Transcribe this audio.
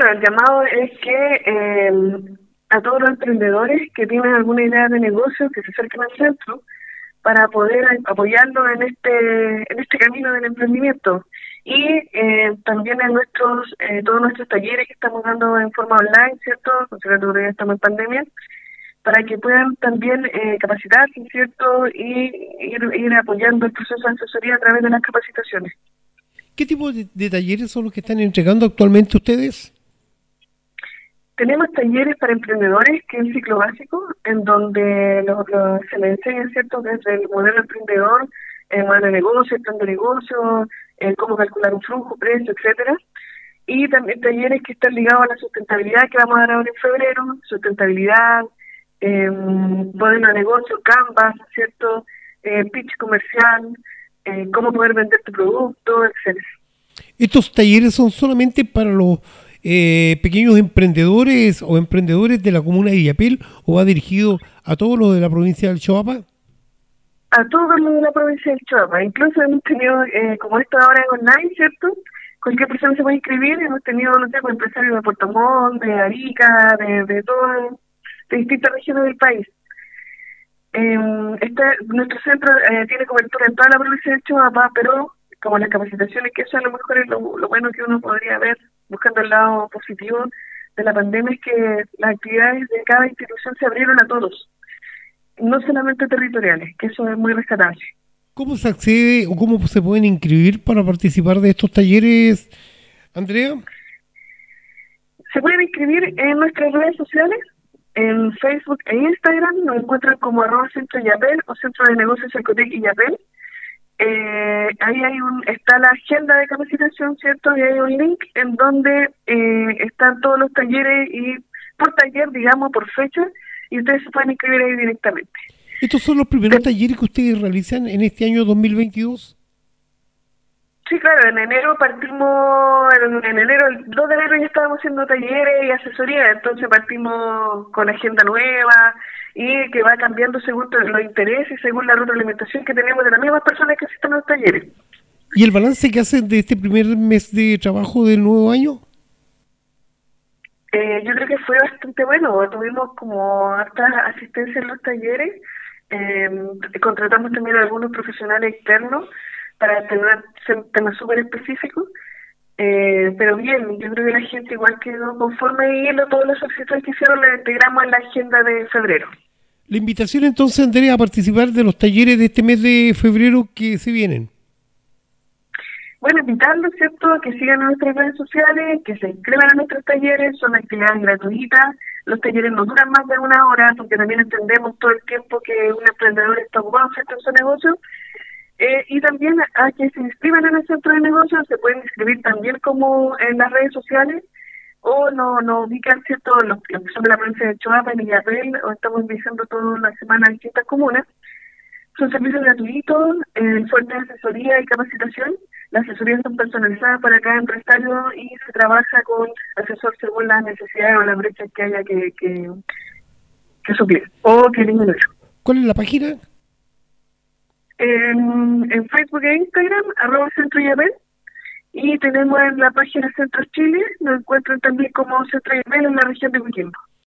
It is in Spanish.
Bueno, el llamado es que eh, a todos los emprendedores que tienen alguna idea de negocio que se acerquen al centro para poder apoyarlo en este en este camino del emprendimiento y eh, también en nuestros eh, todos nuestros talleres que estamos dando en forma online, ¿cierto? Considerando que estamos en pandemia, para que puedan también eh, capacitarse, ¿cierto? Y ir, ir apoyando el proceso de asesoría a través de las capacitaciones. ¿Qué tipo de, talleres son los que están entregando actualmente ustedes? Tenemos talleres para emprendedores, que es el ciclo básico, en donde se les enseña, ¿cierto?, desde el modelo emprendedor, el modelo de negocio, el plan de negocio, cómo calcular un flujo, precio, etcétera. Y también talleres que están ligados a la sustentabilidad que vamos a dar ahora en febrero, sustentabilidad, eh, modelo de negocio, Canvas, ¿cierto? Eh, pitch comercial, eh, cómo poder vender tu producto, etcétera. ¿Estos talleres son solamente para los eh, pequeños emprendedores o emprendedores de la comuna de Villapel o va dirigido a todos los de la provincia del Choapa? A todos los de la provincia del Choapa. Incluso hemos tenido, eh, como esto ahora es online, ¿cierto? Cualquier persona se puede inscribir. Hemos tenido, no sé, pues, empresarios de Puerto Montt, de Arica, de, de, todo, de distintas regiones del país. Eh, este, nuestro centro eh, tiene cobertura en toda la provincia de Chihuahua, pero como las capacitaciones, que eso a lo mejor es lo, bueno que uno podría ver buscando el lado positivo de la pandemia, es que las actividades de cada institución se abrieron a todos, no solamente territoriales, que eso es muy rescatable. ¿Cómo se accede o cómo se pueden inscribir para participar de estos talleres, Andrea? Se pueden inscribir en nuestras redes sociales, en Facebook e Instagram nos encuentran como arroba centro Yapel o centro de negocios Ecotec y Yapel. Eh, ahí hay un, está la agenda de capacitación, ¿cierto? Y hay un link en donde eh, están todos los talleres y por taller, digamos, por fecha, y ustedes se pueden inscribir ahí directamente. ¿Estos son los primeros talleres que ustedes realizan en este año 2022? Sí, claro, en enero partimos, en, enero, el 2 de enero ya estábamos haciendo talleres y asesoría, entonces partimos con agenda nueva y que va cambiando según los intereses, y según la retroalimentación que tenemos de las mismas personas que asisten a los talleres. ¿Y el balance que hacen de este primer mes de trabajo del nuevo año? Eh, yo creo que fue bastante bueno, tuvimos como harta asistencia en los talleres, eh, contratamos también a algunos profesionales externos para tener temas súper específicos. Eh, pero bien, yo creo que la gente igual quedó conforme y lo, todos los solicitudes que hicieron la integramos en la agenda de febrero. La invitación entonces, Andrea, a participar de los talleres de este mes de febrero que se vienen. Bueno, invitarlos, ¿cierto?, que sigan nuestras redes sociales, que se inscriban a nuestros talleres, son actividades gratuitas, los talleres no duran más de una hora, porque también entendemos todo el tiempo que un emprendedor está ocupado, en su negocio, eh, y también a que se inscriban en el centro de negocios, se pueden inscribir también como en las redes sociales o no, no ubican cierto los, que son de la provincia de Choapa y Villapel o estamos visitando toda la semana en distintas comunas. Son servicios gratuitos, eh, fuerte de asesoría y capacitación. Las asesorías son personalizadas para cada empresario y se trabaja con asesor según las necesidades o las brechas que haya que, que, que suplir o que disminuir. ¿Cuál es la página? En, Facebook e Instagram, arroba Centro Yabel, y tenemos en la página Centro Chile, nos encuentran también como Centro Yabel en la región de Coquimbo.